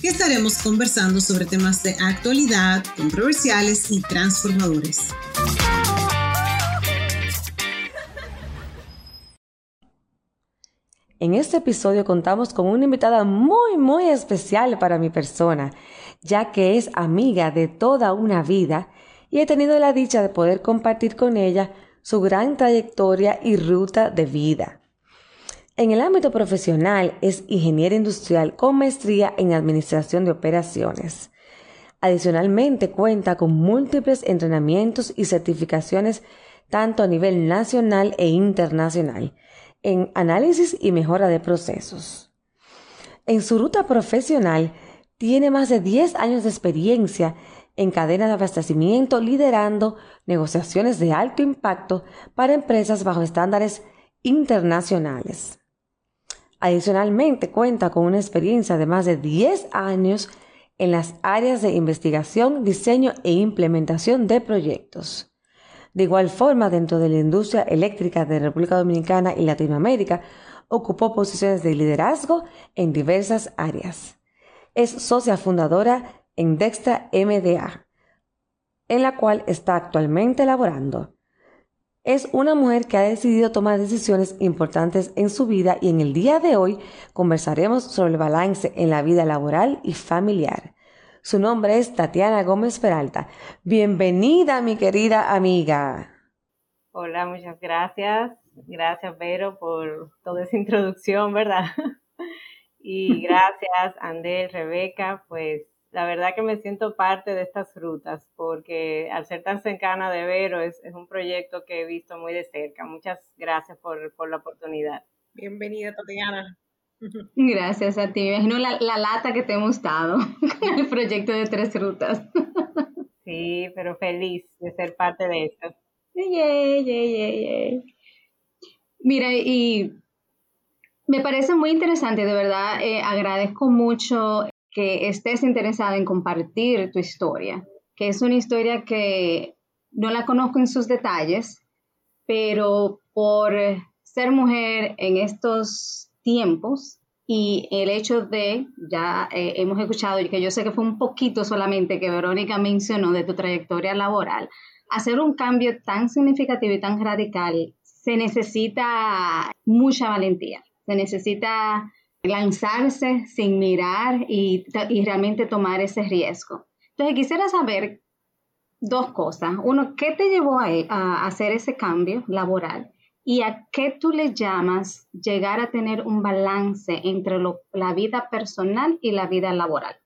que estaremos conversando sobre temas de actualidad, controversiales y transformadores. En este episodio contamos con una invitada muy, muy especial para mi persona, ya que es amiga de toda una vida y he tenido la dicha de poder compartir con ella su gran trayectoria y ruta de vida. En el ámbito profesional es ingeniera industrial con maestría en administración de operaciones. Adicionalmente cuenta con múltiples entrenamientos y certificaciones tanto a nivel nacional e internacional en análisis y mejora de procesos. En su ruta profesional tiene más de 10 años de experiencia en cadena de abastecimiento liderando negociaciones de alto impacto para empresas bajo estándares internacionales. Adicionalmente cuenta con una experiencia de más de 10 años en las áreas de investigación, diseño e implementación de proyectos. De igual forma, dentro de la industria eléctrica de República Dominicana y Latinoamérica, ocupó posiciones de liderazgo en diversas áreas. Es socia fundadora en Dextra MDA, en la cual está actualmente laborando. Es una mujer que ha decidido tomar decisiones importantes en su vida y en el día de hoy conversaremos sobre el balance en la vida laboral y familiar. Su nombre es Tatiana Gómez Peralta. Bienvenida, mi querida amiga. Hola, muchas gracias. Gracias, Vero, por toda esa introducción, ¿verdad? y gracias, Andel, Rebeca, pues la verdad que me siento parte de estas rutas porque al ser tan cercana de Vero es, un proyecto que he visto muy de cerca. Muchas gracias por, por la oportunidad. Bienvenida, Tatiana. Gracias a ti. Me imagino la, lata que te hemos dado con el proyecto de Tres Rutas. Sí, pero feliz de ser parte de esto. Mira, y me parece muy interesante, de verdad, eh, agradezco mucho que estés interesada en compartir tu historia, que es una historia que no la conozco en sus detalles, pero por ser mujer en estos tiempos y el hecho de, ya eh, hemos escuchado, que yo sé que fue un poquito solamente que Verónica mencionó de tu trayectoria laboral, hacer un cambio tan significativo y tan radical se necesita mucha valentía, se necesita lanzarse sin mirar y, y realmente tomar ese riesgo. Entonces quisiera saber dos cosas. Uno, ¿qué te llevó a, a hacer ese cambio laboral? ¿Y a qué tú le llamas llegar a tener un balance entre la vida personal y la vida laboral?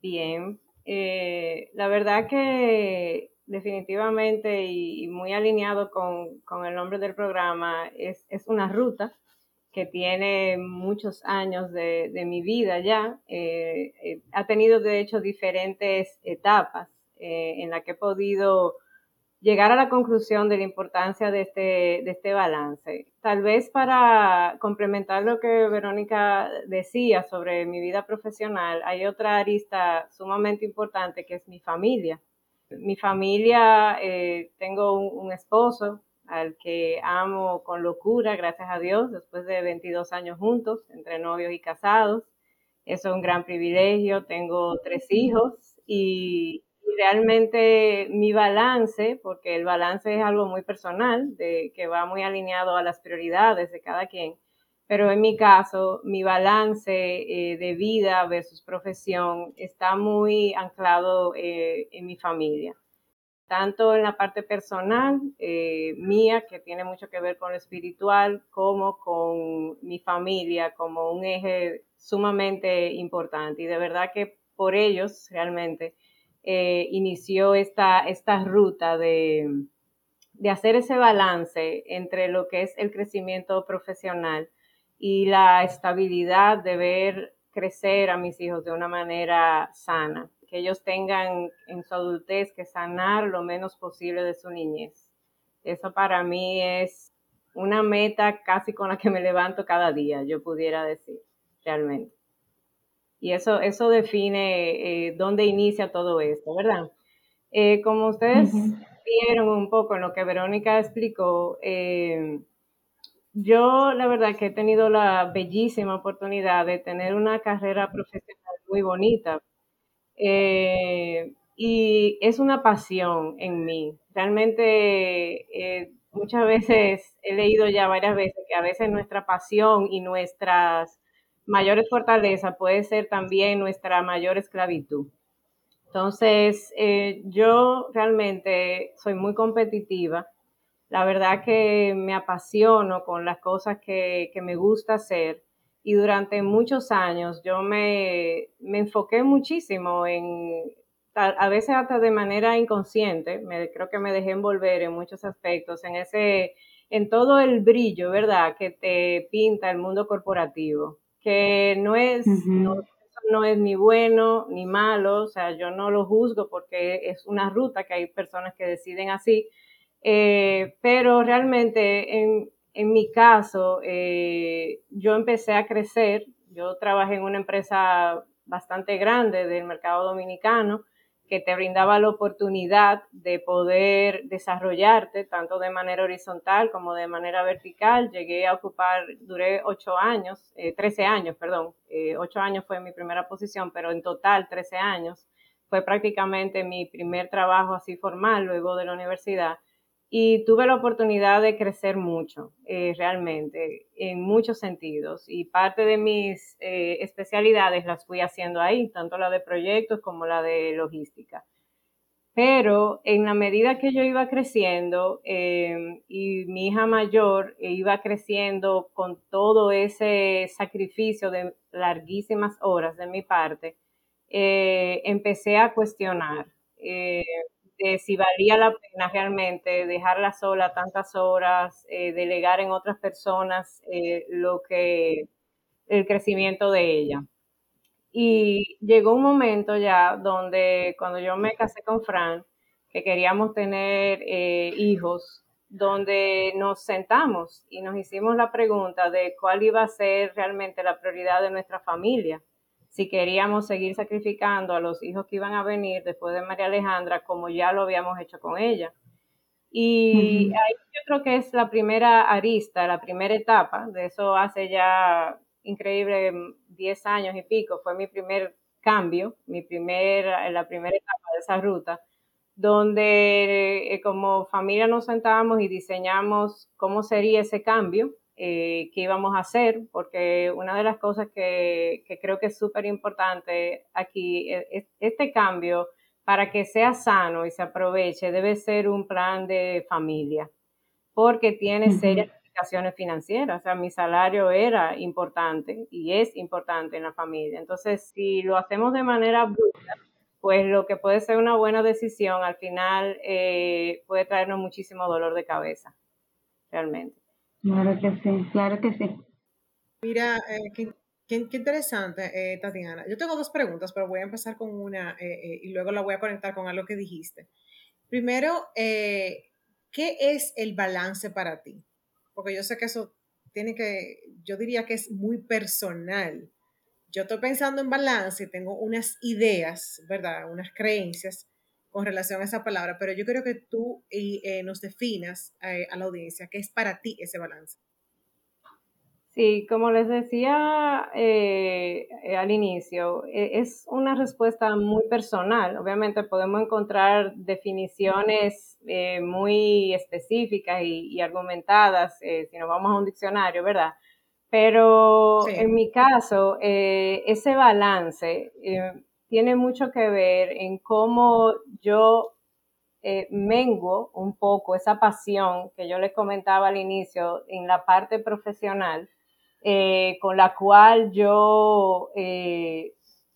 Bien, eh, la verdad que definitivamente y, muy alineado con, el nombre del programa, es, una ruta que tiene muchos años de, mi vida ya. Eh, eh, ha tenido de hecho diferentes etapas en las que he podido llegar a la conclusión de la importancia de este, de este balance. Tal vez para complementar lo que Verónica decía sobre mi vida profesional, hay otra arista sumamente importante que es mi familia. Mi familia, eh, tengo un, esposo al que amo con locura, gracias a Dios, después de 22 años juntos, entre novios y casados. Es un gran privilegio. Tengo tres hijos y, realmente mi balance, porque el balance es algo muy personal, de, que va muy alineado a las prioridades de cada quien, pero en mi caso, mi balance eh, de vida versus profesión está muy anclado eh, en mi familia, tanto en la parte personal eh, mía, que tiene mucho que ver con lo espiritual, como con mi familia, como un eje sumamente importante. Y de verdad que por ellos realmente eh, inició esta, ruta de, de hacer ese balance entre lo que es el crecimiento profesional y la estabilidad de ver crecer a mis hijos de una manera sana. Que ellos tengan en su adultez que sanar lo menos posible de su niñez. Eso para mí es una meta casi con la que me levanto cada día, yo pudiera decir, realmente. Y eso, eso define eh, dónde inicia todo esto, ¿verdad? Eh, como ustedes vieron un poco en lo que Verónica explicó, eh, yo la verdad que he tenido la bellísima oportunidad de tener una carrera profesional muy bonita. Y es una pasión en mí. Realmente muchas veces he leído ya varias veces que a veces nuestra pasión y nuestras mayores fortalezas puede ser también nuestra mayor esclavitud. Entonces, eh, yo realmente soy muy competitiva. La verdad que me apasiono con las cosas que, me gusta hacer y durante muchos años yo me, me enfoqué muchísimo en, a, veces hasta de manera inconsciente, me, creo que me dejé envolver en muchos aspectos, en ese, en todo el brillo, ¿verdad?, que te pinta el mundo corporativo, que no es, no, es ni bueno ni malo, o sea, yo no lo juzgo porque es una ruta que hay personas que deciden así, eh, pero realmente en, en mi caso, eh, yo empecé a crecer, yo trabajé en una empresa bastante grande del mercado dominicano, que te brindaba la oportunidad de poder desarrollarte tanto de manera horizontal como de manera vertical. Llegué a ocupar, duré ocho años, eh, años, perdón, eh, ocho años fue mi primera posición, pero en total trece años. Fue prácticamente mi primer trabajo así formal luego de la universidad y tuve la oportunidad de crecer mucho, eh, realmente, en muchos sentidos. Y parte de mis eh, especialidades las fui haciendo ahí, tanto la de proyectos como la de logística. Pero en la medida que yo iba creciendo em, y mi hija mayor iba creciendo con todo ese sacrificio de larguísimas horas de mi parte, eh, empecé a cuestionar de si valía la pena realmente dejarla sola tantas horas, eh, delegar en otras personas eh, lo que el crecimiento de ella. Y llegó un momento ya donde cuando yo me casé con Fran, que queríamos tener eh, hijos, donde nos sentamos y nos hicimos la pregunta de cuál iba a ser realmente la prioridad de nuestra familia si queríamos seguir sacrificando a los hijos que iban a venir después de María Alejandra, como ya lo habíamos hecho con ella. Y ahí yo creo que es la primera arista, la primera etapa, de eso hace ya increíble 10 años y pico, fue mi primer cambio, mi primer, la primera etapa de esa ruta, donde eh, como familia nos sentábamos y diseñamos cómo sería ese cambio eh, qué íbamos a hacer, porque una de las cosas que, creo que es súper importante aquí, e, es, este cambio, para que sea sano y se aproveche, debe ser un plan de familia, porque tiene serias implicaciones financieras. O sea, mi salario era importante y es importante en la familia. Entonces, si lo hacemos de manera bruta, pues lo que puede ser una buena decisión al final eh, puede traernos muchísimo dolor de cabeza, realmente. Claro que sí, claro que sí. Mira, eh, qué, interesante, eh, Tatiana. Yo tengo dos preguntas, pero voy a empezar con una eh, y luego la voy a conectar con algo que dijiste. Primero, ¿qué es el balance para ti? Porque yo sé que eso tiene que, yo diría que es muy personal. Yo estoy pensando en balance, tengo unas ideas, ¿verdad? Unas creencias con relación a esa palabra, pero yo creo que tú y, eh, nos definas eh, a la audiencia qué es para ti ese balance. Sí, como les decía eh, al inicio, e, es una respuesta muy personal. Obviamente podemos encontrar definiciones muy específicas y, argumentadas si nos vamos a un diccionario, ¿verdad? Pero en mi caso, ese balance tiene mucho que ver en cómo yo eh, menguo un poco esa pasión que yo les comentaba al inicio en la parte profesional, eh, con la cual yo eh,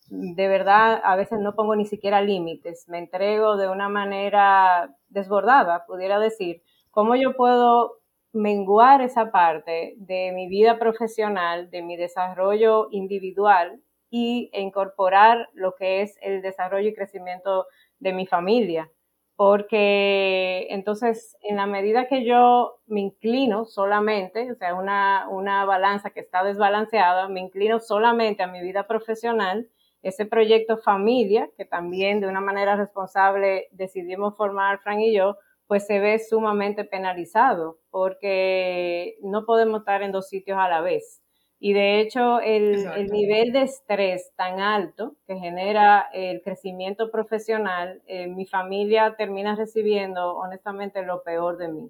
de verdad a veces no pongo ni siquiera límites, me entrego de una manera desbordada, pudiera decir, cómo yo puedo menguar esa parte de mi vida profesional, de mi desarrollo individual y incorporar lo que es el desarrollo y crecimiento de mi familia. Porque entonces, en la medida que yo me inclino solamente, o sea, una, una balanza que está desbalanceada, me inclino solamente a mi vida profesional, ese proyecto familia, que también de una manera responsable decidimos formar Frank y yo, pues se ve sumamente penalizado porque no podemos estar en dos sitios a la vez. Y de hecho, el, nivel de estrés tan alto que genera el crecimiento profesional, eh, mi familia termina recibiendo honestamente lo peor de mí.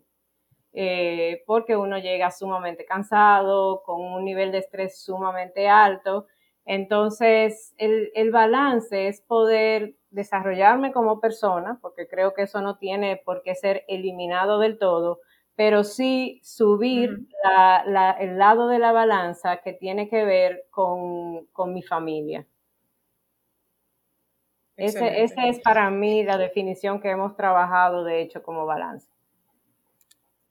Eh, porque uno llega sumamente cansado, con un nivel de estrés sumamente alto. Entonces, el, el balance es poder desarrollarme como persona, porque creo que eso no tiene por qué ser eliminado del todo, pero sí subir el lado de la balanza que tiene que ver con, mi familia. Esa ese es para mí la definición que hemos trabajado, de hecho, como balance.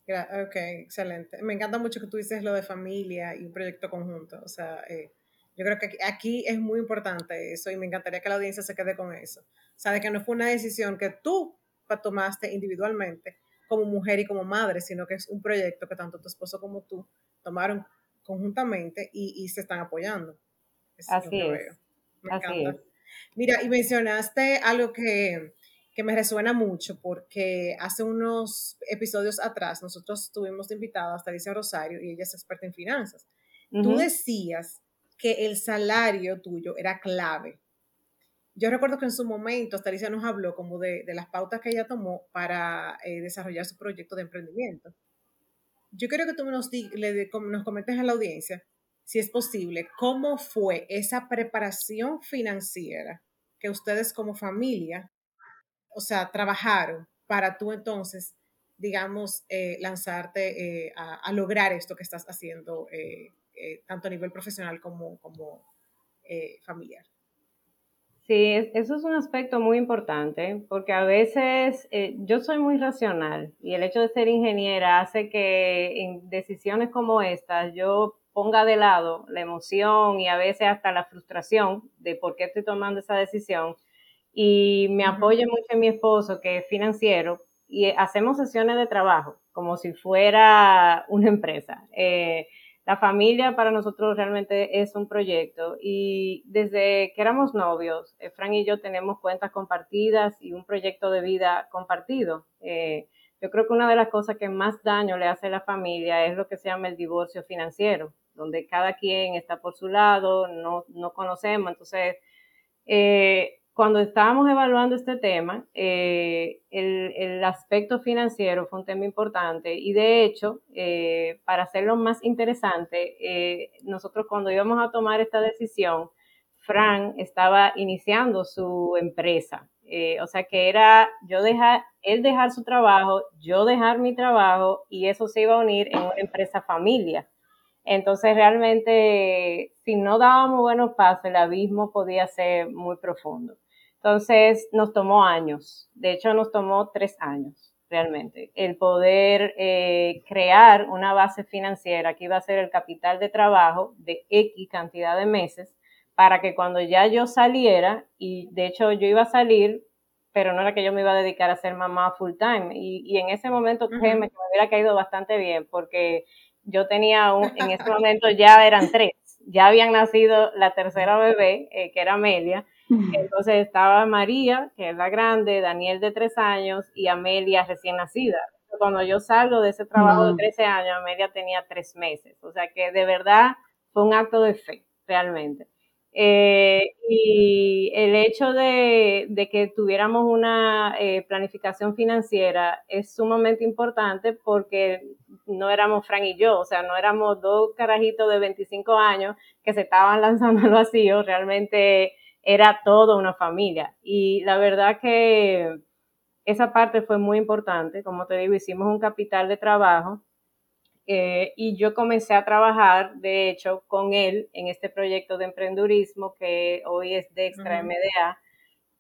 Ok, excelente. Me encanta mucho que tú dices lo de familia y un proyecto conjunto. O sea, eh, yo creo que aquí, es muy importante eso y me encantaría que la audiencia se quede con eso. O sea, de que no fue una decisión que tú tomaste individualmente, como mujer y como madre, sino que es un proyecto que tanto tu esposo como tú tomaron conjuntamente y, se están apoyando. Así es. Me encanta. Mira, y mencionaste algo que, me resuena mucho porque hace unos episodios atrás nosotros tuvimos invitada a Alicia Rosario y ella es experta en finanzas. Tú decías que el salario tuyo era clave yo recuerdo que en su momento Alicia nos habló como de, las pautas que ella tomó para eh, desarrollar su proyecto de emprendimiento. Yo quiero que tú nos, nos comentes a la audiencia, si es posible, cómo fue esa preparación financiera que ustedes como familia, o sea, trabajaron para tú entonces, digamos, eh, lanzarte eh, a, lograr esto que estás haciendo, tanto a nivel profesional como, como familiar. Sí, eso es un aspecto muy importante porque a veces eh, yo soy muy racional y el hecho de ser ingeniera hace que en decisiones como estas yo ponga de lado la emoción y a veces hasta la frustración de por qué estoy tomando esa decisión y me apoyo mucho en mi esposo que es financiero y hacemos sesiones de trabajo como si fuera una empresa. Eh, la familia para nosotros realmente es un proyecto y desde que éramos novios, eh, Frank y yo tenemos cuentas compartidas y un proyecto de vida compartido. Eh, yo creo que una de las cosas que más daño le hace a la familia es lo que se llama el divorcio financiero, donde cada quien está por su lado, no, no conocemos, entonces eh, cuando estábamos evaluando este tema, eh, el, aspecto financiero fue un tema importante y de hecho, eh, para hacerlo más interesante, eh, nosotros cuando íbamos a tomar esta decisión, Fran estaba iniciando su empresa. o sea que era yo dejar, él dejar su trabajo, yo dejar mi trabajo y eso se iba a unir en una empresa familia. Entonces realmente si no dábamos buenos pasos, el abismo podía ser muy profundo. Entonces nos tomó años, de hecho nos tomó tres años realmente, el poder eh, crear una base financiera que iba a ser el capital de trabajo de X cantidad de meses para que cuando ya yo saliera, y de hecho yo iba a salir, pero no era que yo me iba a dedicar a ser mamá full time, y, en ese momento créeme que me hubiera caído bastante bien porque yo tenía un, en ese momento ya eran tres, ya habían nacido la tercera bebé, eh, que era Amelia, entonces estaba María, que es la grande, Daniel de tres años y Amelia recién nacida. Cuando yo salgo de ese trabajo de 13 años, Amelia tenía tres meses. O sea que de verdad fue un acto de fe, realmente. Eh, y el hecho de, que tuviéramos una eh, planificación financiera es sumamente importante porque no éramos Fran y yo, o sea, no éramos dos carajitos de 25 años que se estaban lanzando al vacío, realmente era toda una familia. Y la verdad que esa parte fue muy importante. Como te digo, hicimos un capital de trabajo eh, y yo comencé a trabajar, de hecho, con él en este proyecto de emprendurismo que hoy es de Extra MDA.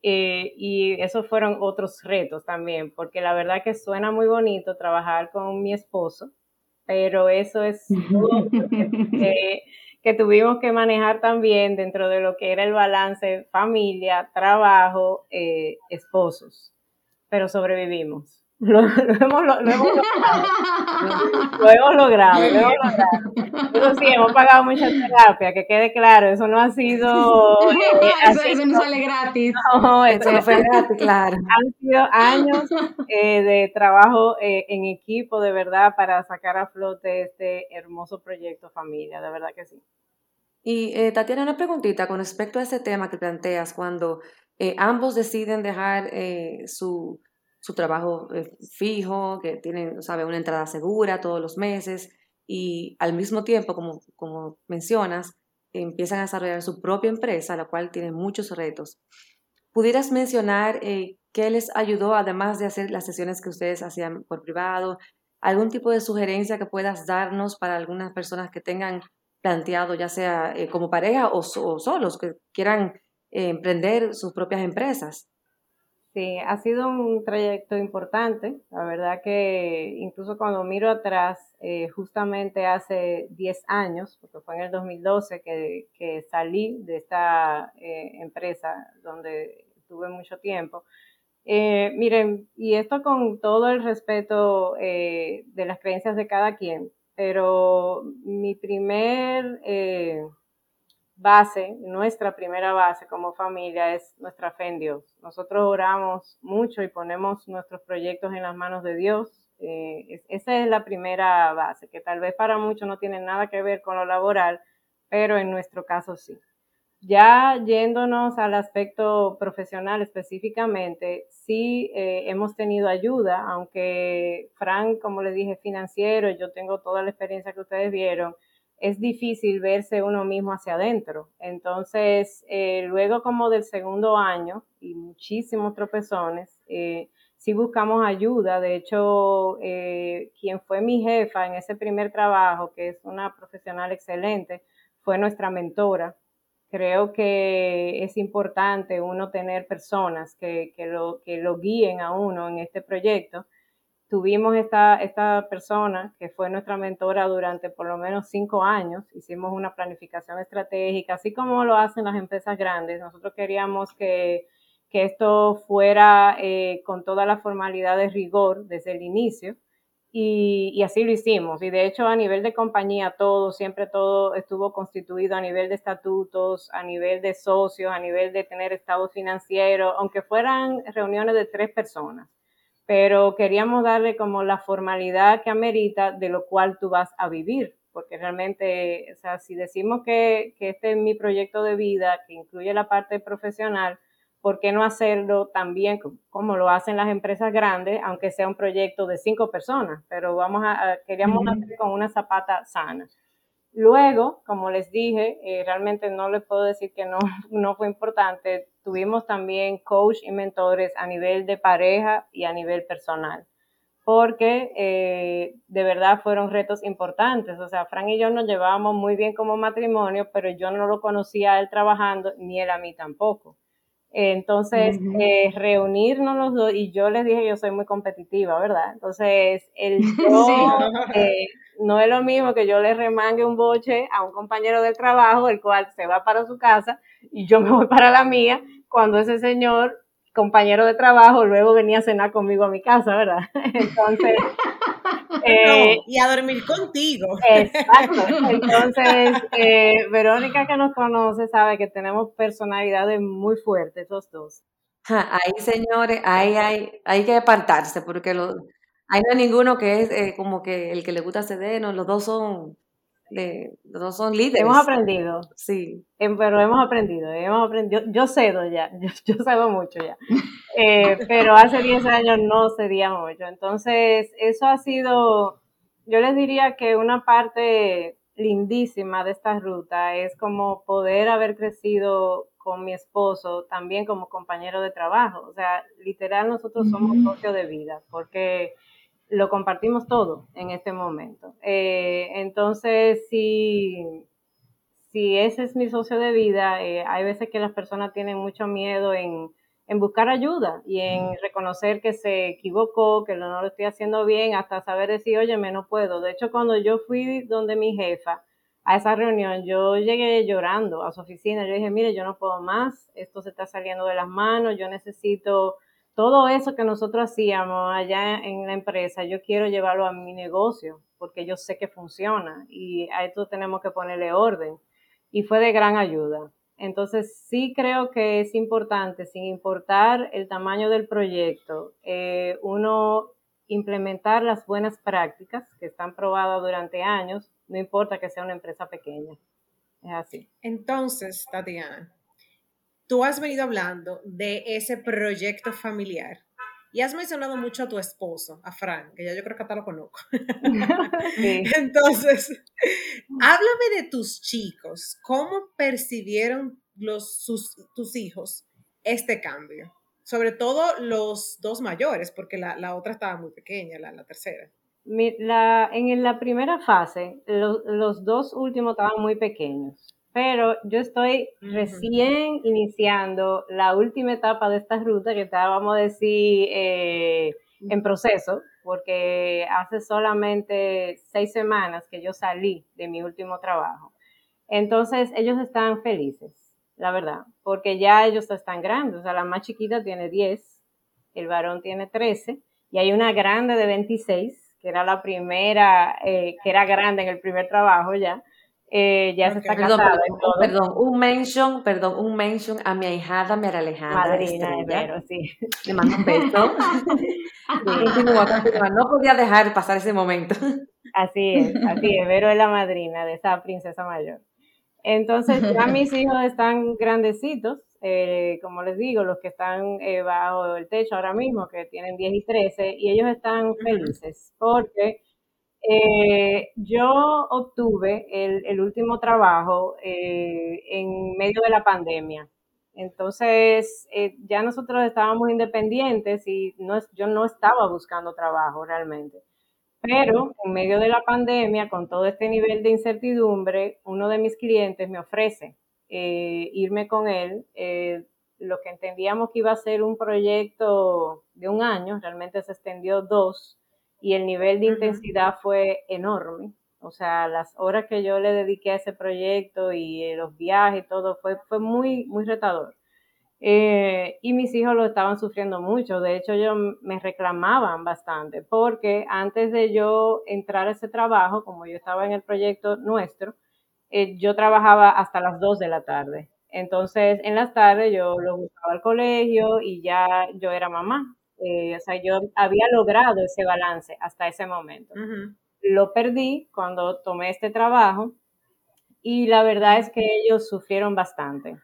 Eh, y esos fueron otros retos también, porque la verdad que suena muy bonito trabajar con mi esposo, pero eso es que tuvimos que manejar también dentro de lo que era el balance familia, trabajo, eh, esposos, pero sobrevivimos. Lo, hemos, logrado. Lo, hemos logrado, Eso sí, hemos pagado mucha terapia, que quede claro, eso no ha sido... Eh, eso, no sale gratis. No, eso no fue gratis, claro. Han sido años eh, de trabajo eh, en equipo, de verdad, para sacar a flote este hermoso proyecto familia, de verdad que sí. Y Tatiana, una preguntita con respecto a ese tema que planteas, cuando ambos deciden dejar su su trabajo eh, fijo, que tienen, sabe, una entrada segura todos los meses y al mismo tiempo, como, como mencionas, empiezan a desarrollar su propia empresa, la cual tiene muchos retos. ¿Pudieras mencionar eh, qué les ayudó, además de hacer las sesiones que ustedes hacían por privado? ¿Algún tipo de sugerencia que puedas darnos para algunas personas que tengan planteado, ya sea eh, como pareja o, o, solos, que quieran emprender sus propias empresas? Sí, ha sido un trayecto importante. La verdad que incluso cuando miro atrás, eh, justamente hace 10 años, porque fue en el 2012 que, salí de esta eh, empresa donde tuve mucho tiempo. Eh, miren, y esto con todo el respeto de las creencias de cada quien, pero mi primer base, nuestra primera base como familia es nuestra fe en Dios. Nosotros oramos mucho y ponemos nuestros proyectos en las manos de Dios. Eh, esa es la primera base, que tal vez para muchos no tiene nada que ver con lo laboral, pero en nuestro caso sí. Ya yéndonos al aspecto profesional específicamente, sí eh, hemos tenido ayuda, aunque Frank, como le dije, financiero, yo tengo toda la experiencia que ustedes vieron, es difícil verse uno mismo hacia adentro. Entonces, eh, luego como del segundo año y muchísimos tropezones, eh, sí buscamos ayuda. De hecho, eh, quien fue mi jefa en ese primer trabajo, que es una profesional excelente, fue nuestra mentora. Creo que es importante uno tener personas que, lo, que lo guíen a uno en este proyecto tuvimos esta, esta persona que fue nuestra mentora durante por lo menos cinco años. Hicimos una planificación estratégica, así como lo hacen las empresas grandes. Nosotros queríamos que, que esto fuera eh, con toda la formalidad de rigor desde el inicio. Y, y, así lo hicimos. Y de hecho, a nivel de compañía, todo, siempre todo estuvo constituido a nivel de estatutos, a nivel de socios, a nivel de tener estado financiero, aunque fueran reuniones de tres personas pero queríamos darle como la formalidad que amerita de lo cual tú vas a vivir, porque realmente, o sea, si decimos que, que este es mi proyecto de vida, que incluye la parte profesional, ¿por qué no hacerlo también como lo hacen las empresas grandes, aunque sea un proyecto de cinco personas? Pero vamos a, queríamos hacer con una zapata sana. Luego, como les dije, eh, realmente no les puedo decir que no, no fue importante. Tuvimos también coach y mentores a nivel de pareja y a nivel personal, porque eh, de verdad fueron retos importantes. O sea, Fran y yo nos llevábamos muy bien como matrimonio, pero yo no lo conocía a él trabajando, ni él a mí tampoco. Entonces, eh, reunirnos los dos, y yo les dije, yo soy muy competitiva, ¿verdad? Entonces, el yo, no es lo mismo que yo le remangue un boche a un compañero del trabajo, el cual se va para su casa y yo me voy para la mía, cuando ese señor, compañero de trabajo, luego venía a cenar conmigo a mi casa, ¿verdad? Entonces... Eh, y a dormir contigo. Exacto. Entonces, eh, Verónica que nos conoce sabe que tenemos personalidades muy fuertes, esos dos. ahí, señores, ahí hay, hay que apartarse, porque los hay no ninguno que es eh, como que el que le gusta ceder, no, los dos son los dos son líderes. Hemos aprendido. Sí. Em, pero hemos aprendido, hemos aprendido. Yo, cedo ya, yo, cedo mucho ya. Eh, pero hace 10 años no cedía mucho. Entonces, eso ha sido, yo les diría que una parte lindísima de esta ruta es como poder haber crecido con mi esposo también como compañero de trabajo. O sea, literal nosotros somos socios de vida porque lo compartimos todo en este momento. Eh, entonces, si, si ese es mi socio de vida, eh, hay veces que las personas tienen mucho miedo en, buscar ayuda y en reconocer que se equivocó, que no lo estoy haciendo bien, hasta saber decir, oye, me no puedo. De hecho, cuando yo fui donde mi jefa, a esa reunión, yo llegué llorando a su oficina. Yo dije, mire, yo no puedo más, esto se está saliendo de las manos, yo necesito todo eso que nosotros hacíamos allá en la empresa, yo quiero llevarlo a mi negocio porque yo sé que funciona y a esto tenemos que ponerle orden. Y fue de gran ayuda. Entonces, sí creo que es importante, sin importar el tamaño del proyecto, eh, uno implementar las buenas prácticas que están probadas durante años, no importa que sea una empresa pequeña. Es así. Entonces, Tatiana, tú has venido hablando de ese proyecto familiar y has mencionado mucho a tu esposo, a Frank, que ya yo creo que hasta lo conozco. Entonces, háblame de tus chicos. ¿Cómo percibieron los, tus hijos este cambio? Sobre todo los dos mayores, porque la, otra estaba muy pequeña, la, tercera. La, en la primera fase, los dos últimos estaban muy pequeños pero yo estoy recién iniciando la última etapa de esta ruta que está, vamos a decir, eh, en proceso, porque hace solamente seis semanas que yo salí de mi último trabajo. Entonces, ellos están felices, la verdad, porque ya ellos están grandes, o sea, la más chiquita tiene 10, el varón tiene 13, y hay una grande de 26, que era la primera, eh, que era grande en el primer trabajo ya, eh, ya se está perdón, Perdón, un mention, perdón, un mention a mi ahijada María Alejandra. Madrina de sí. Le mando un beso. no podía dejar pasar ese momento. Así es, así es. Vero es la madrina de esa princesa mayor. Entonces, ya mis hijos están grandecitos, eh, como les digo, los que están eh, bajo el techo ahora mismo, que tienen 10 y 13, y ellos están felices porque eh, yo obtuve el, último trabajo eh, en medio de la pandemia. Entonces, eh, ya nosotros estábamos independientes y no, yo no estaba buscando trabajo realmente. Pero en medio de la pandemia, con todo este nivel de incertidumbre, uno de mis clientes me ofrece irme con él. lo que entendíamos que iba a ser un proyecto de un año, realmente se extendió dos y el nivel de intensidad fue enorme. O sea, las horas que yo le dediqué a ese proyecto y eh, los viajes y todo fue, fue muy, muy retador. Eh, y mis hijos lo estaban sufriendo mucho. De hecho, ellos me reclamaban bastante porque antes de yo entrar a ese trabajo, como yo estaba en el proyecto nuestro, eh, yo trabajaba hasta las 2 de la tarde. Entonces, en las tardes yo lo buscaba al colegio y ya yo era mamá. Eh, o sea, yo había logrado ese balance hasta ese momento. Lo perdí cuando tomé este trabajo y la verdad es que ellos sufrieron bastante.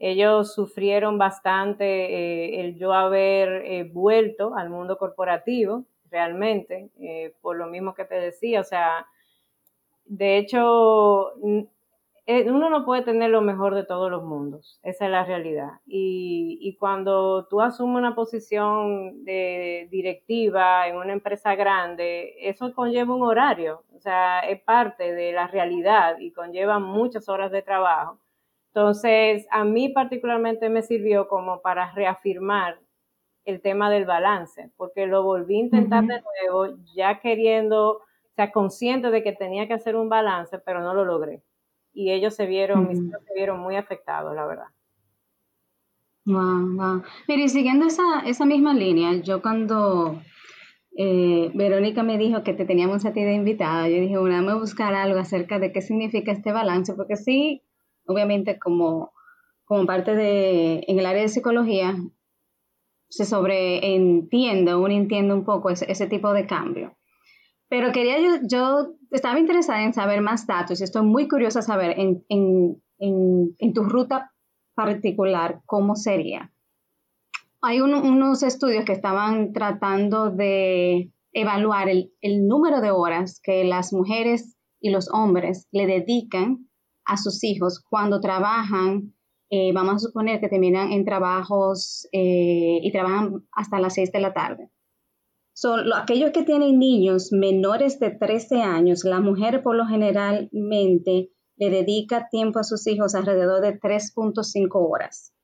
Ellos sufrieron bastante eh, el yo haber eh, vuelto al mundo corporativo, realmente, por lo mismo que te decía, o sea, de hecho, uno no puede tener lo mejor de todos los mundos, esa es la realidad. Y, cuando tú asumes una posición de directiva en una empresa grande, eso conlleva un horario, o sea, es parte de la realidad y conlleva muchas horas de trabajo. Entonces, a mí particularmente me sirvió como para reafirmar el tema del balance, porque lo volví a intentar de nuevo, ya queriendo, o sea, consciente de que tenía que hacer un balance, pero no lo logré y ellos se vieron, mis hijos se vieron muy afectados, la verdad. Wow, wow. Mire, siguiendo esa, esa misma línea, yo cuando eh, Verónica me dijo que te teníamos a ti de invitada, yo dije, bueno, vamos a buscar algo acerca de qué significa este balance, porque sí, obviamente como, como parte de, en el área de psicología, se sobreentiende, uno entiende un poco ese, ese tipo de cambio. Pero quería yo, yo estaba interesada en saber más datos y estoy muy curiosa saber en, tu ruta particular cómo sería. Hay unos estudios que estaban tratando de evaluar el, número de horas que las mujeres y los hombres le dedican a sus hijos cuando trabajan, eh, vamos a suponer que terminan en trabajos eh, y trabajan hasta las 6 de la tarde. Son aquellos que tienen niños menores de 13 años, la mujer por lo generalmente le dedica tiempo a sus hijos alrededor de 3.5 horas,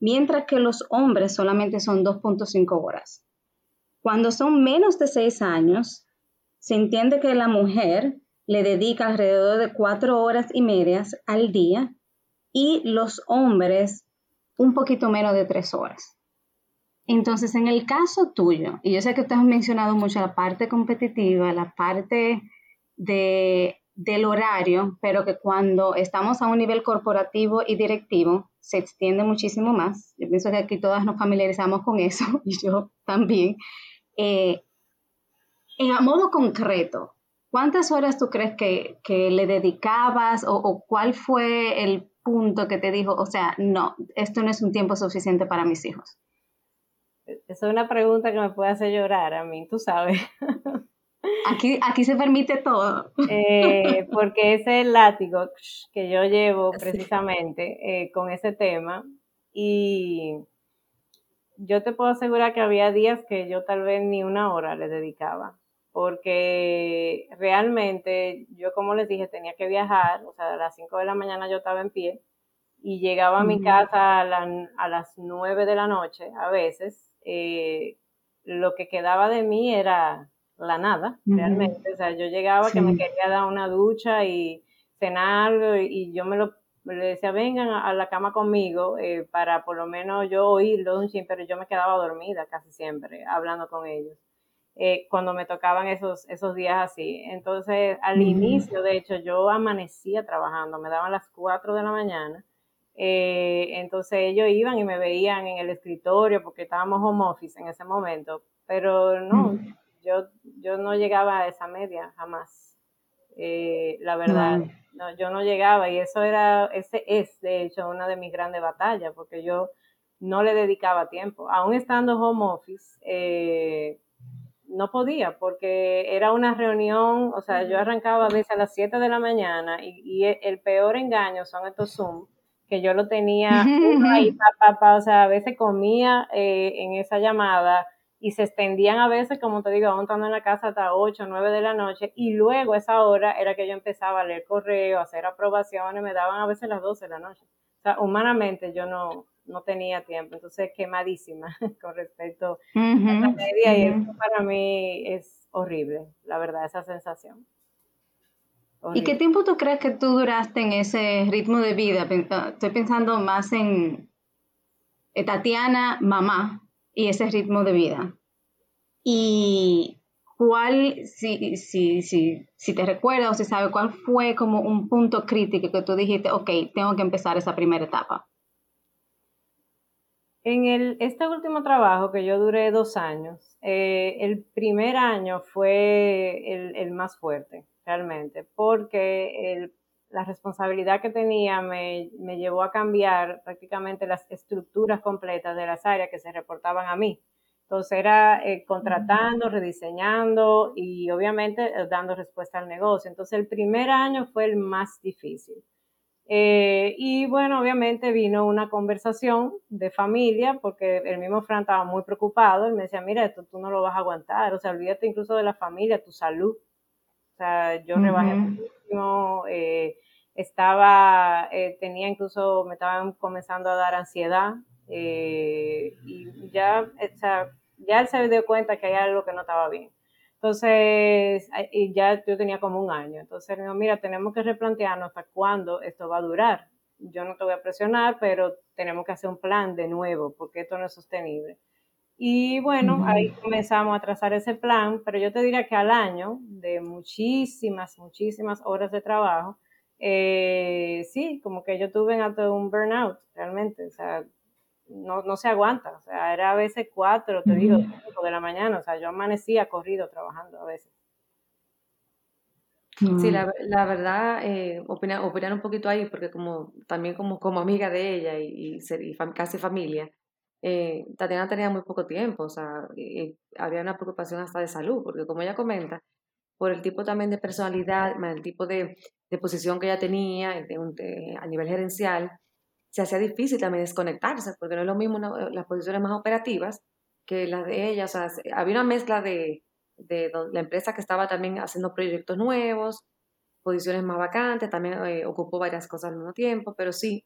mientras que los hombres solamente son 2.5 horas. Cuando son menos de 6 años, se entiende que la mujer le dedica alrededor de cuatro horas y medias al día y los hombres un poquito menos de tres horas. Entonces, en el caso tuyo, y yo sé que usted has mencionado mucho la parte competitiva, la parte de, del horario, pero que cuando estamos a un nivel corporativo y directivo se extiende muchísimo más. Yo pienso que aquí todas nos familiarizamos con eso, y yo también. Eh, en a modo concreto, ¿cuántas horas tú crees que, le dedicabas o, cuál fue el punto que te dijo, o sea, no, esto no es un tiempo suficiente para mis hijos? Esa es una pregunta que me puede hacer llorar a mí, tú sabes. Aquí, aquí se permite todo. Eh, porque ese látigo que yo llevo precisamente eh, con ese tema y yo te puedo asegurar que había días que yo tal vez ni una hora le dedicaba, porque realmente yo como les dije tenía que viajar, o sea, a las 5 de la mañana yo estaba en pie y llegaba a mi casa a, a las 9 de la noche a veces eh, lo que quedaba de mí era la nada, realmente. O sea, yo llegaba que me quería dar una ducha y cenar y, yo me lo le decía, vengan a, la cama conmigo eh, para por lo menos yo oírlo, pero yo me quedaba dormida casi siempre hablando con ellos. Eh, cuando me tocaban esos, esos días así. Entonces, al inicio, de hecho, yo amanecía trabajando, me daban las 4 de la mañana eh, entonces ellos iban y me veían en el escritorio porque estábamos home office en ese momento, pero no, yo, yo no llegaba a esa media jamás. Eh, la verdad, no, yo no llegaba y eso era, ese es de hecho una de mis grandes batallas porque yo no le dedicaba tiempo, aún estando home office. Eh, no podía porque era una reunión, o sea, yo arrancaba a veces a las 7 de la mañana y, y el peor engaño son estos Zoom que yo lo tenía ahí, pa, o sea, a veces comía eh, en esa llamada y se extendían a veces, como te digo, aún estando en la casa hasta 8 o 9 de la noche, y luego esa hora era que yo empezaba a leer correo, a hacer aprobaciones, me daban a veces las 12 de la noche. O sea, humanamente yo no, no tenía tiempo, entonces quemadísima con respecto a la media, y eso para mí es horrible, la verdad, esa sensación. ¿Y qué tiempo tú crees que tú duraste en ese ritmo de vida? Ah, estoy pensando más en eh, Tatiana, mamá, y ese ritmo de vida. ¿Y cuál, si, si, si, si te recuerdas o si sabes, cuál fue como un punto crítico que tú dijiste, ok, tengo que empezar esa primera etapa? En el, este último trabajo que yo duré dos años, eh, el primer año fue el, el más fuerte realmente, porque la responsabilidad que tenía me, llevó a cambiar prácticamente las estructuras completas de las áreas que se reportaban a mí. Entonces era eh, contratando, rediseñando y obviamente eh, dando respuesta al negocio. Entonces el primer año fue el más difícil. Eh, y bueno, obviamente vino una conversación de familia, porque el mismo Fran estaba muy preocupado. Él me decía, mira, esto tú no lo vas a aguantar, o sea, olvídate incluso de la familia, tu salud. O sea, yo rebajé muchísimo, eh, estaba, eh, tenía incluso, me estaban comenzando a dar ansiedad eh, y ya, o sea, ya él se dio cuenta que hay algo que no estaba bien. Entonces, y ya yo tenía como un año. Entonces, dijo, mira, tenemos que replantearnos hasta cuándo esto va a durar. Yo no te voy a presionar, pero tenemos que hacer un plan de nuevo, porque esto no es sostenible. Y bueno, ahí comenzamos a trazar ese plan, pero yo te diría que al año, de muchísimas, muchísimas horas de trabajo, eh, sí, como que yo tuve hasta un burnout, realmente, o sea, no, no se aguanta, o sea, era a veces cuatro, te digo, cinco de la mañana, o sea, yo amanecía corrido trabajando a veces. Sí, la, la verdad, eh, opinar, opinar un poquito ahí, porque como también como, como amiga de ella y, y, y casi familia, eh, Tatiana tenía muy poco tiempo, o sea, había una preocupación hasta de salud, porque como ella comenta, por el tipo también de personalidad, el tipo de, posición que ella tenía a nivel gerencial, se hacía difícil también desconectarse, porque no es lo mismo las posiciones más operativas que las de ella, o sea, había una mezcla de, de, la empresa que estaba también haciendo proyectos nuevos, posiciones más vacantes, también eh, ocupó varias cosas al mismo tiempo, pero sí,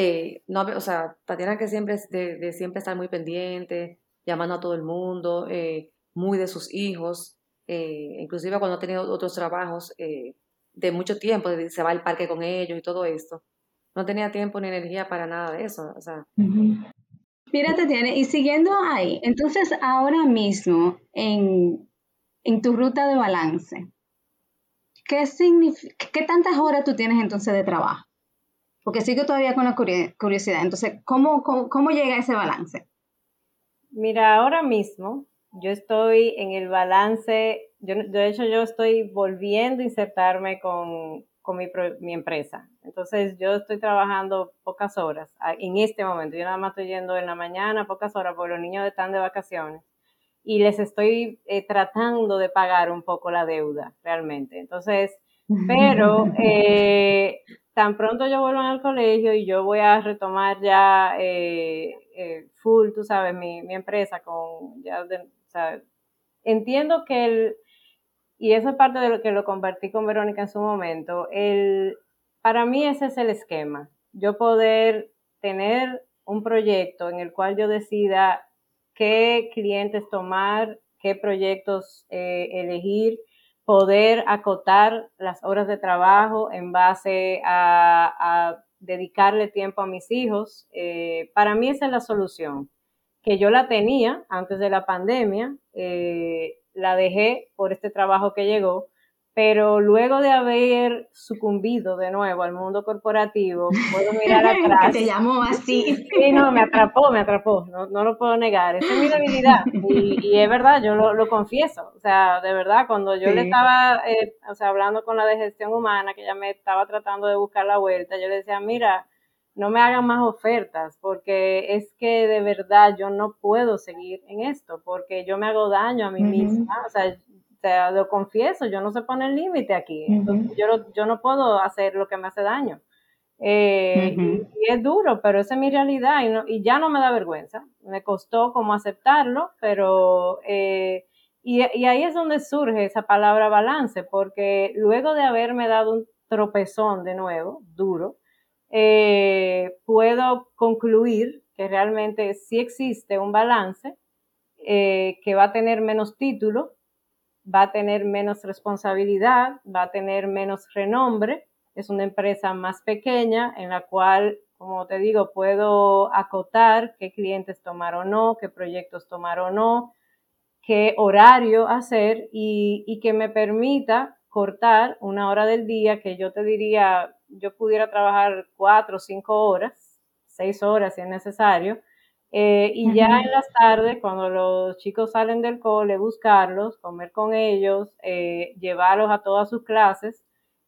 eh, no, o sea, Tatiana que siempre es de, siempre estar muy pendiente, llamando a todo el mundo, eh, muy de sus hijos, eh, inclusive cuando ha tenido otros trabajos eh, de mucho tiempo, se va al parque con ellos y todo esto. No tenía tiempo ni energía para nada de eso. O sea. Mira, Tatiana, y siguiendo ahí, entonces ahora mismo en, en tu ruta de balance, ¿qué, ¿qué tantas horas tú tienes entonces de trabajo? Porque sigo todavía con la curiosidad. Entonces, ¿cómo, cómo, cómo llega ese balance? Mira, ahora mismo yo estoy en el balance, yo, de hecho yo estoy volviendo a insertarme con, con mi, mi, empresa. Entonces yo estoy trabajando pocas horas en este momento. Yo nada más estoy yendo en la mañana, pocas horas, porque los niños están de vacaciones. Y les estoy eh, tratando de pagar un poco la deuda, realmente. Entonces, pero eh, tan pronto yo vuelvo al colegio y yo voy a retomar ya eh, full, tú sabes, mi, empresa con ya entiendo que el, y eso es parte de lo que lo compartí con Verónica en su momento, el, para mí ese es el esquema, yo poder tener un proyecto en el cual yo decida qué clientes tomar, qué proyectos eh, elegir, poder acotar las horas de trabajo en base a, dedicarle tiempo a mis hijos. Eh, para mí esa es la solución, que yo la tenía antes de la pandemia, eh, la dejé por este trabajo que llegó, pero luego de haber sucumbido de nuevo al mundo corporativo, puedo mirar atrás. Te llamó así. Sí, no, me atrapó, me atrapó, no, no lo puedo negar, esa es mi debilidad y, y es verdad, yo lo, lo, confieso, o sea, de verdad, cuando yo le estaba, eh, o sea, hablando con la de gestión humana, que ella me estaba tratando de buscar la vuelta, yo le decía, mira, no me hagan más ofertas, porque es que de verdad yo no puedo seguir en esto, porque yo me hago daño a mí misma, o sea, sea, lo confieso, yo no se pone el límite aquí. Entonces, yo, yo no puedo hacer lo que me hace daño. Eh, y, es duro, pero esa es mi realidad y, no, y, ya no me da vergüenza. Me costó como aceptarlo, pero... Eh, y, y, ahí es donde surge esa palabra balance, porque luego de haberme dado un tropezón de nuevo, duro, eh, puedo concluir que realmente sí existe un balance que va a tener menos título, va a tener menos responsabilidad, va a tener menos renombre. Es una empresa más pequeña en la cual, como te digo, puedo acotar qué clientes tomar o no, qué proyectos tomar o no, qué horario hacer y, que me permita cortar una hora del día que yo te diría, yo pudiera trabajar cuatro o cinco horas, seis horas si es necesario, eh, y ya en las tardes, cuando los chicos salen del cole, buscarlos, comer con ellos, eh, llevarlos a todas sus clases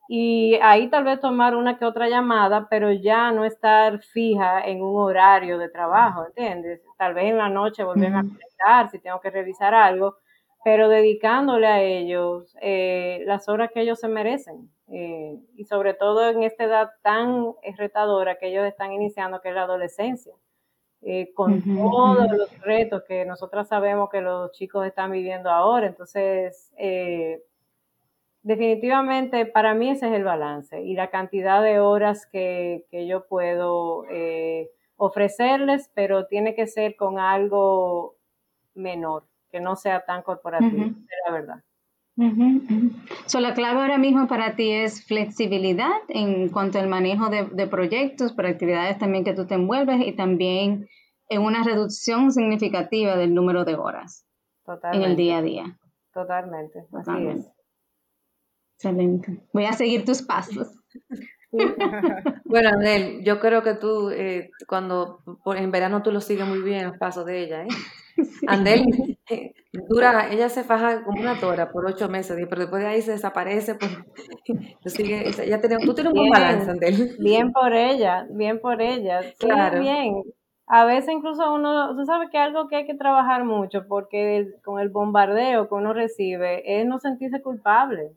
y ahí tal vez tomar una que otra llamada, pero ya no estar fija en un horario de trabajo, ¿entiendes? Tal vez en la noche volver a conectar si tengo que revisar algo, pero dedicándole a ellos eh, las horas que ellos se merecen. y sobre todo en esta edad tan retadora que ellos están iniciando, que es la adolescencia. Eh, con todos los retos que nosotras sabemos que los chicos están viviendo ahora. Entonces, eh, definitivamente para mí ese es el balance y la cantidad de horas que, yo puedo eh, ofrecerles, pero tiene que ser con algo menor, que no sea tan corporativo, la verdad. La clave ahora mismo para ti es flexibilidad en cuanto al manejo de, proyectos, por actividades también que tú te envuelves y también en una reducción significativa del número de horas en el día a día. Totalmente, así es. Excelente. Voy a seguir tus pasos. bueno, Andel, yo creo que tú, eh, cuando en verano tú lo sigues muy bien los pasos de ella, ¿eh? Andel eh, dura, ella se faja como una tora por ocho meses, pero después de ahí se desaparece, pues sigue, ya tenemos, tú tienes un buen balance, Andel. Bien por ella, bien por ella, claro. bien. A veces incluso uno, tú sabes que algo que hay que trabajar mucho, porque con el bombardeo que uno recibe, es no sentirse culpable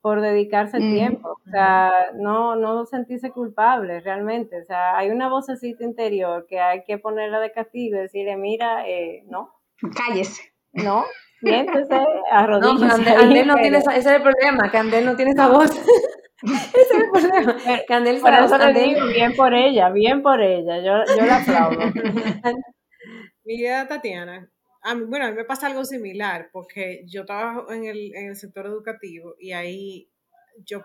por dedicarse el tiempo. O sea, no, no sentirse culpable realmente. O sea, hay una vocecita interior que hay que ponerla de castigo y decirle, mira, eh, no. Cállese. No, siéntese, arrodíllese. No, Andel, no tiene ese es el problema, que Andel no tiene esa voz. ese es el problema. Que Andel, por eso le digo, bien por ella, bien por ella. Yo, yo la aplaudo. Mira, Tatiana, a mí, bueno, a mí me pasa algo similar, porque yo trabajo en el, en el sector educativo y ahí yo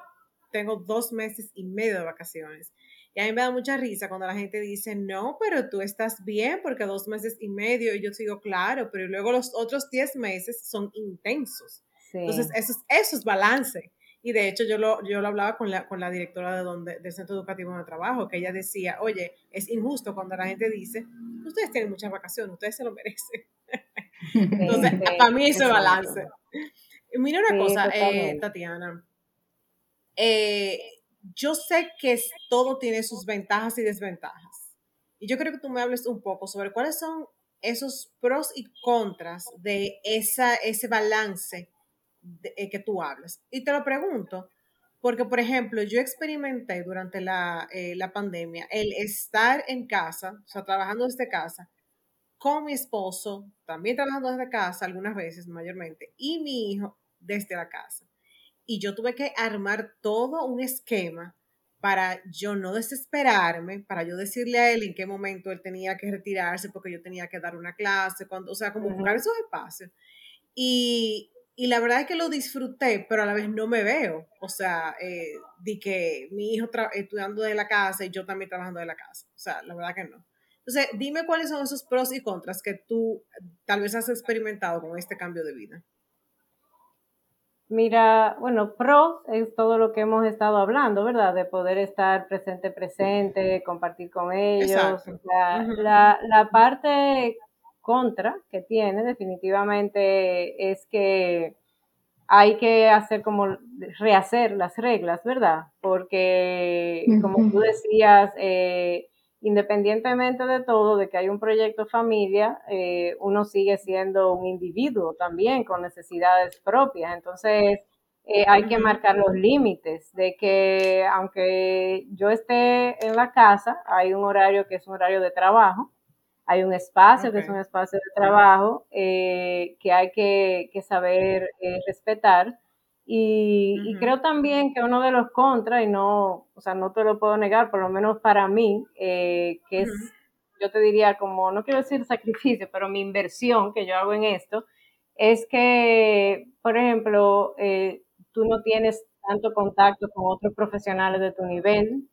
tengo dos meses y medio de vacaciones. Y a mí me da mucha risa cuando la gente dice, no, pero tú estás bien porque dos meses y medio, y yo sigo claro, pero luego los otros diez meses son intensos. Entonces, eso es, eso es balance. Y de hecho, yo lo, yo lo hablaba con la, con la directora de donde, del centro educativo donde trabajo, que ella decía, oye, es injusto cuando la gente dice, ustedes tienen muchas vacaciones, ustedes se lo merecen. Entonces, para mí eso es balance. Mira una cosa, eh, Tatiana. Eh, yo sé que todo tiene sus ventajas y desventajas. Y yo creo que tú me hables un poco sobre cuáles son esos pros y contras de esa, ese balance eh, que tú hablas. Y te lo pregunto, porque, por ejemplo, yo experimenté durante la, eh, la pandemia el estar en casa, o sea, trabajando desde casa, con mi esposo, también trabajando desde casa algunas veces, mayormente, y mi hijo desde la casa y yo tuve que armar todo un esquema para yo no desesperarme, para yo decirle a él en qué momento él tenía que retirarse porque yo tenía que dar una clase, cuando, o sea, como buscar esos espacios. Y, y, la verdad es que lo disfruté, pero a la vez no me veo. O sea, eh, di que mi hijo estudiando de la casa y yo también trabajando de la casa. O sea, la verdad que no. Entonces, dime cuáles son esos pros y contras que tú tal vez has experimentado con este cambio de vida. Mira, bueno, pros es todo lo que hemos estado hablando, ¿verdad? De poder estar presente, presente, compartir con ellos. la, la parte contra que tiene definitivamente es que hay que hacer como rehacer las reglas, ¿verdad? Porque, como tú decías, eh, independientemente de todo, de que hay un proyecto familia, eh, uno sigue siendo un individuo también con necesidades propias. Entonces, eh, hay que marcar los límites de que aunque yo esté en la casa, hay un horario que es un horario de trabajo, hay un espacio que es un espacio de trabajo eh, que hay que, que saber respetar y, creo también que uno de los contras, y no, o sea, no te lo puedo negar, por lo menos para mí, eh, que es, yo te diría como, no quiero decir sacrificio, pero mi inversión que yo hago en esto, es que, por ejemplo, eh, tú no tienes tanto contacto con otros profesionales de tu nivel.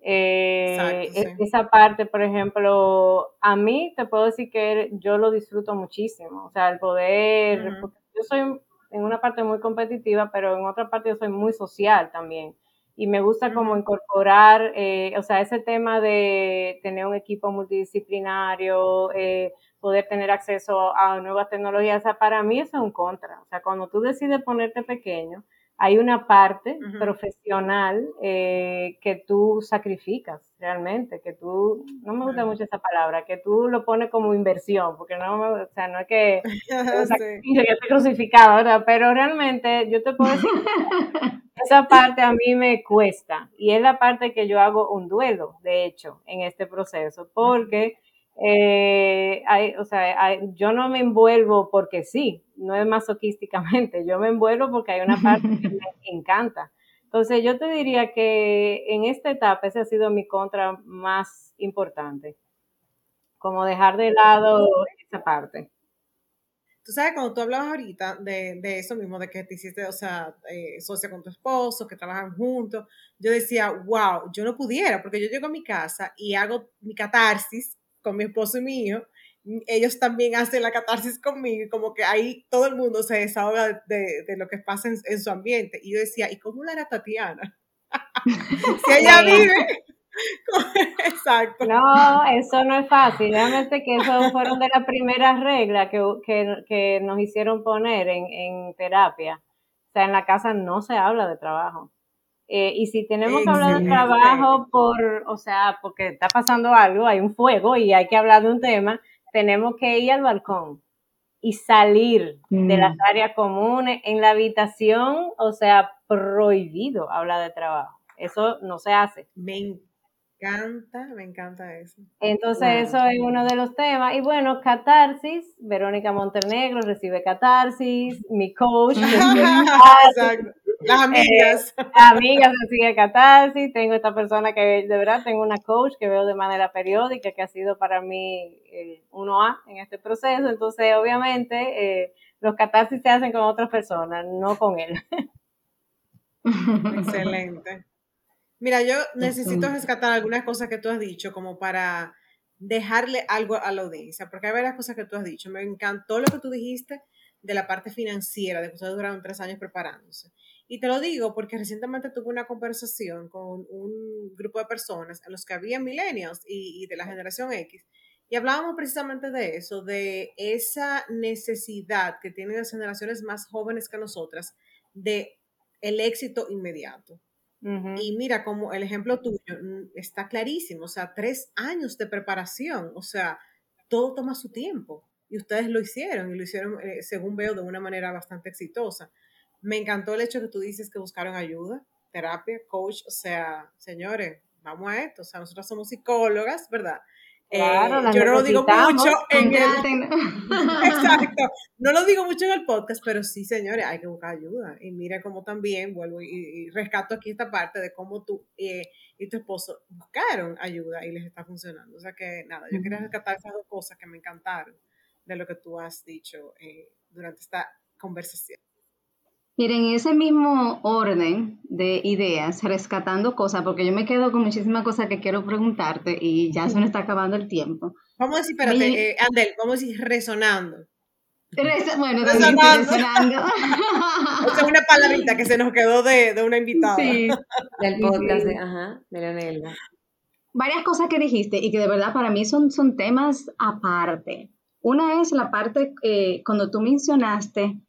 Eh, e, esa parte, por ejemplo, a mí te puedo decir que yo lo disfruto muchísimo, o sea, el poder, yo soy en una parte muy competitiva, pero en otra parte yo soy muy social también. Y me gusta como incorporar, eh, o sea, ese tema de tener un equipo multidisciplinario, eh, poder tener acceso a nuevas tecnologías, o sea, para mí eso es un contra. O sea, cuando tú decides ponerte pequeño, hay una parte profesional eh, que tú sacrificas realmente, que tú, no me gusta mucho esa palabra, que tú lo pones como inversión, porque no, o sea, no es que yo estoy crucificado, ¿verdad? Pero realmente yo te puedo decir, esa parte a mí me cuesta y es la parte que yo hago un duelo, de hecho, en este proceso, porque eh, hay, o sea, yo no me envuelvo porque sí, no es masoquísticamente, yo me envuelvo porque hay una parte que me encanta. Entonces yo te diría que en esta etapa ese ha sido mi contra más importante, como dejar de lado esa parte. Tú sabes, cuando tú hablabas ahorita de, de eso mismo, de que te hiciste, o sea, eh, socia con tu esposo, que trabajan juntos, yo decía, wow, yo no pudiera, porque yo llego a mi casa y hago mi catarsis con mi esposo y mi hijo, ellos también hacen la catarsis conmigo y como que ahí todo el mundo se desahoga de, de lo que pasa en, su ambiente. Y yo decía, ¿y cómo la era Tatiana? si ella vive. Exacto. No, eso no es fácil. Realmente que eso fueron de las primeras reglas que, que, que nos hicieron poner en, en, terapia. O sea, en la casa no se habla de trabajo. Eh, y si tenemos que hablar de trabajo por, o sea, porque está pasando algo, hay un fuego y hay que hablar de un tema, tenemos que ir al balcón y salir de las mm. áreas comunes en la habitación, o sea, prohibido hablar de trabajo. Eso no se hace. Me encanta, me encanta eso. Entonces, eso es uno de los temas. Y bueno, Catarsis, Verónica Montenegro recibe Catarsis, mi coach. Exacto Las amigas. Eh, amigas Sigue Catarsis. Tengo esta persona que de verdad tengo una coach que veo de manera periódica que ha sido para mí eh, uno A en este proceso. Entonces, obviamente, eh, los catarsis se hacen con otras personas, no con él. Excelente. Mira, yo necesito rescatar algunas cosas que tú has dicho como para dejarle algo a la audiencia, porque hay varias cosas que tú has dicho. Me encantó lo que tú dijiste de la parte financiera, de que ustedes duraron tres años preparándose. Y te lo digo porque recientemente tuve una conversación con un grupo de personas en los que había millennials y, y de la generación X, y hablábamos precisamente de eso, de esa necesidad que tienen las generaciones más jóvenes que nosotras de el éxito inmediato. Y mira, como el ejemplo tuyo mm, está clarísimo, o sea, tres años de preparación, o sea, todo toma su tiempo. Y ustedes lo hicieron, y lo hicieron, eh, según veo, de una manera bastante exitosa. Me encantó el hecho que tú dices que buscaron ayuda, terapia, coach, o sea, señores, vamos a esto, o sea, nosotros somos psicólogas, ¿verdad? Claro, eh, yo no lo digo mucho en el exacto, no lo digo mucho en el podcast, pero sí, señores, hay que buscar ayuda. Y mira cómo también vuelvo y, rescato aquí esta parte de cómo tú eh, y tu esposo buscaron ayuda y les está funcionando. O sea que nada, yo quería rescatar esas dos cosas que me encantaron de lo que tú has dicho eh, durante esta conversación. Miren, en ese mismo orden de ideas, rescatando cosas, porque yo me quedo con muchísimas cosas que quiero preguntarte y ya se nos está acabando el tiempo. Vamos a decir, espérate, eh, Andel, vamos a decir resonando. bueno, resonando. resonando. Esa es una palabrita que se nos quedó de, de una invitada. Sí. Del podcast de, ajá, de. Varias cosas que dijiste y que de verdad para mí son, son temas aparte. Una es la parte eh, cuando tú mencionaste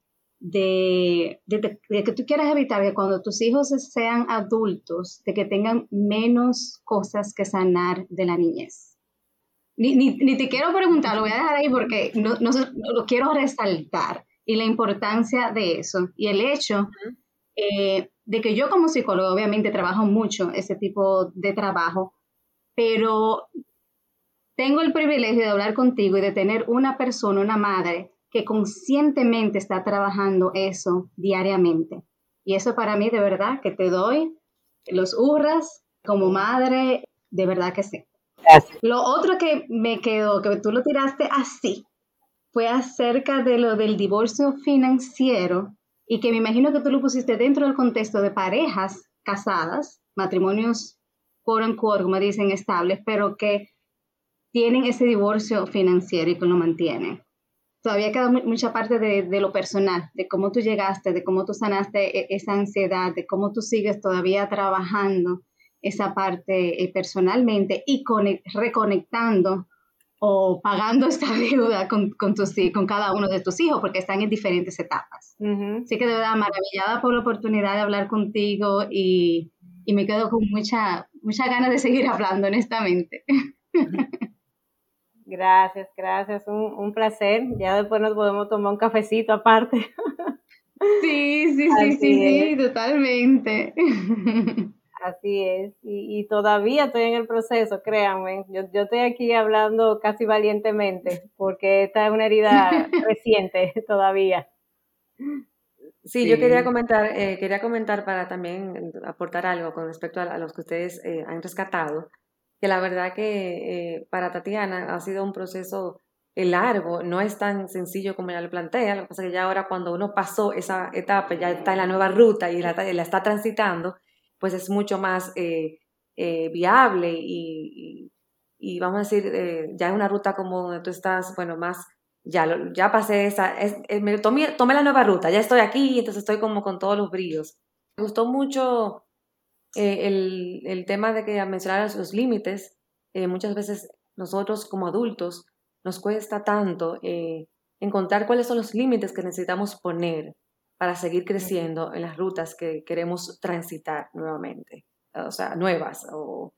de, que tú quieras evitar que cuando tus hijos sean adultos, de que tengan menos cosas que sanar de la niñez. Ni, ni, te quiero preguntar, lo voy a dejar ahí porque no, no, lo quiero resaltar y la importancia de eso y el hecho eh, de que yo como psicólogo obviamente trabajo mucho ese tipo de trabajo, pero tengo el privilegio de hablar contigo y de tener una persona, una madre, que conscientemente está trabajando eso diariamente. Y eso para mí, de verdad, que te doy los hurras como madre, de verdad que sí. Lo otro que me quedó, que tú lo tiraste así, fue acerca de lo del divorcio financiero y que me imagino que tú lo pusiste dentro del contexto de parejas casadas, matrimonios, quote unquote, como dicen, estables, pero que tienen ese divorcio financiero y que lo mantienen todavía queda mucha parte de, lo personal, de cómo tú llegaste, de cómo tú sanaste e, esa ansiedad, de cómo tú sigues todavía trabajando esa parte eh, personalmente y reconectando o pagando esta deuda con, con, con cada uno de tus hijos, porque están en diferentes etapas. Así que de verdad, maravillada por la oportunidad de hablar contigo y, y me quedo con mucha, mucha ganas de seguir hablando, honestamente. Gracias, gracias, un, un, placer. Ya después nos podemos tomar un cafecito aparte. Sí, sí, sí, sí, sí, totalmente. Así es, y, y, todavía estoy en el proceso, créanme. Yo, yo estoy aquí hablando casi valientemente, porque esta es una herida reciente todavía. Sí, yo quería comentar, eh, quería comentar para también aportar algo con respecto a, a los que ustedes eh, han rescatado que la verdad que eh, para Tatiana ha sido un proceso eh, largo, no es tan sencillo como ella lo plantea, lo que pasa es que ya ahora cuando uno pasó esa etapa, ya está en la nueva ruta y la, la está transitando, pues es mucho más eh, viable y, y, vamos a decir, ya es una ruta como donde tú estás, bueno, más, ya, ya pasé esa, es, me tomé, tomé la nueva ruta, ya estoy aquí, entonces estoy como con todos los brillos. Me gustó mucho eh, el, el, tema de que mencionar los límites, eh, muchas veces nosotros como adultos nos cuesta tanto eh, encontrar cuáles son los límites que necesitamos poner para seguir creciendo en las rutas que queremos transitar nuevamente, o sea, nuevas, o,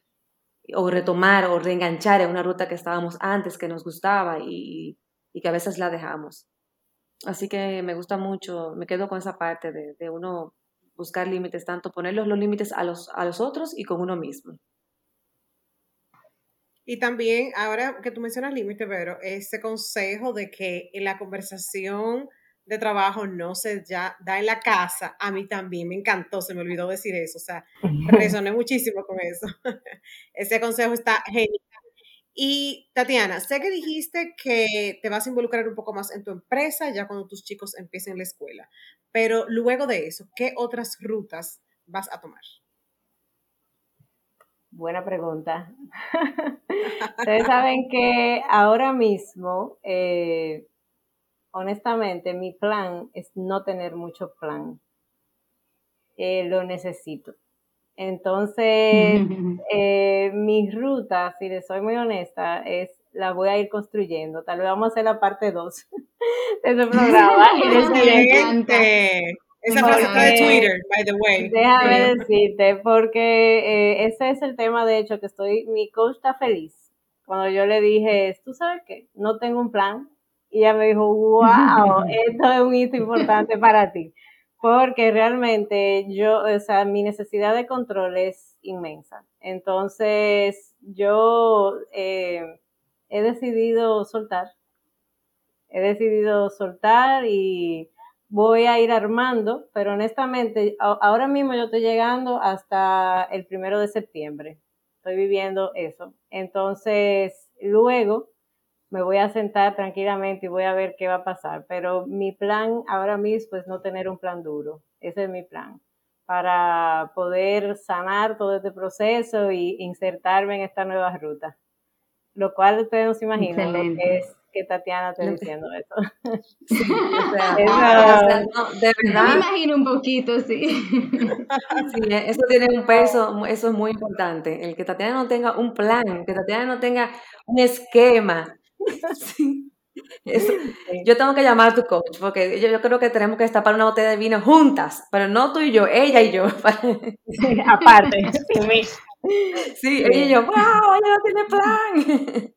o retomar o reenganchar en una ruta que estábamos antes, que nos gustaba y, y, que a veces la dejamos. Así que me gusta mucho, me quedo con esa parte de, de uno buscar límites, tanto ponerlos los límites a los, a los otros y con uno mismo. Y también, ahora que tú mencionas límites, pero ese consejo de que en la conversación de trabajo no se ya da en la casa, a mí también me encantó, se me olvidó decir eso, o sea, resoné muchísimo con eso. Ese consejo está genial. Y Tatiana, sé que dijiste que te vas a involucrar un poco más en tu empresa ya cuando tus chicos empiecen la escuela, pero luego de eso, ¿qué otras rutas vas a tomar? Buena pregunta. Ustedes saben que ahora mismo eh, honestamente, mi plan es no tener mucho plan. Eh, lo necesito. Entonces, eh, mi ruta, si les soy muy honesta, es la voy a ir construyendo. Tal vez vamos a hacer la parte 2 de ese programa. Esa frase está de Twitter, by the way. Déjame decirte, porque eh, ese es el tema, de hecho, que estoy, mi coach está feliz. Cuando yo le dije, tú sabes qué, no tengo un plan, y ella me dijo, wow, esto es un hito importante para ti. Porque realmente yo, o sea, mi necesidad de control es inmensa. Entonces, yo eh, he decidido soltar. He decidido soltar y voy a ir armando, pero honestamente, ahora mismo yo estoy llegando hasta el primero de septiembre. Estoy viviendo eso. Entonces, luego me voy a sentar tranquilamente y voy a ver qué va a pasar. Pero mi plan ahora mismo es no tener un plan duro. Ese es mi plan. Para poder sanar todo este proceso y insertarme en esta nueva ruta. Lo cual ustedes no se imaginan lo que es que Tatiana esté diciendo eso. de verdad. Me imagino un poquito, sí. sí. Eso tiene un peso, eso es muy importante. El que Tatiana no tenga un plan, que Tatiana no tenga un esquema, Yo tengo que llamar a tu coach porque yo, creo que tenemos que destapar una botella de vino juntas, pero no tú y yo, ella y yo. Aparte, sí, ella y yo, wow, ella no tiene plan.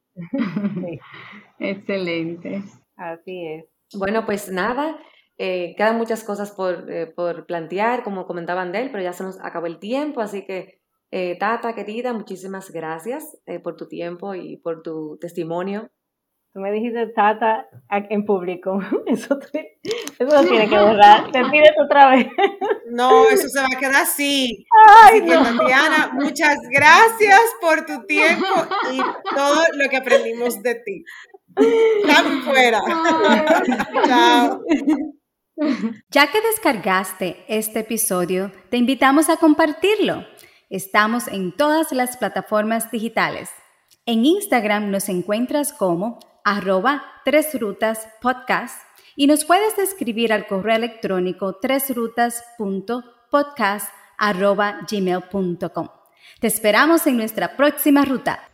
Excelente. Así es. Bueno, pues nada, eh, quedan muchas cosas por, eh, por plantear, como comentaban de él, pero ya se nos acabó el tiempo, así que eh, Tata, querida, muchísimas gracias por tu tiempo y por tu testimonio Tú me dijiste Tata en público. Eso, eso tiene que borrar. Te pides otra vez. No, eso se va a quedar así. Ay, así Tatiana, muchas gracias por tu tiempo y todo lo que aprendimos de ti. Están fuera. Chao. Ya que descargaste este episodio, te invitamos a compartirlo. Estamos en todas las plataformas digitales. En Instagram nos encuentras como arroba Tres Rutas Podcast y nos puedes escribir al correo electrónico tresrutas.podcast arroba gmail.com. Te esperamos en nuestra próxima ruta.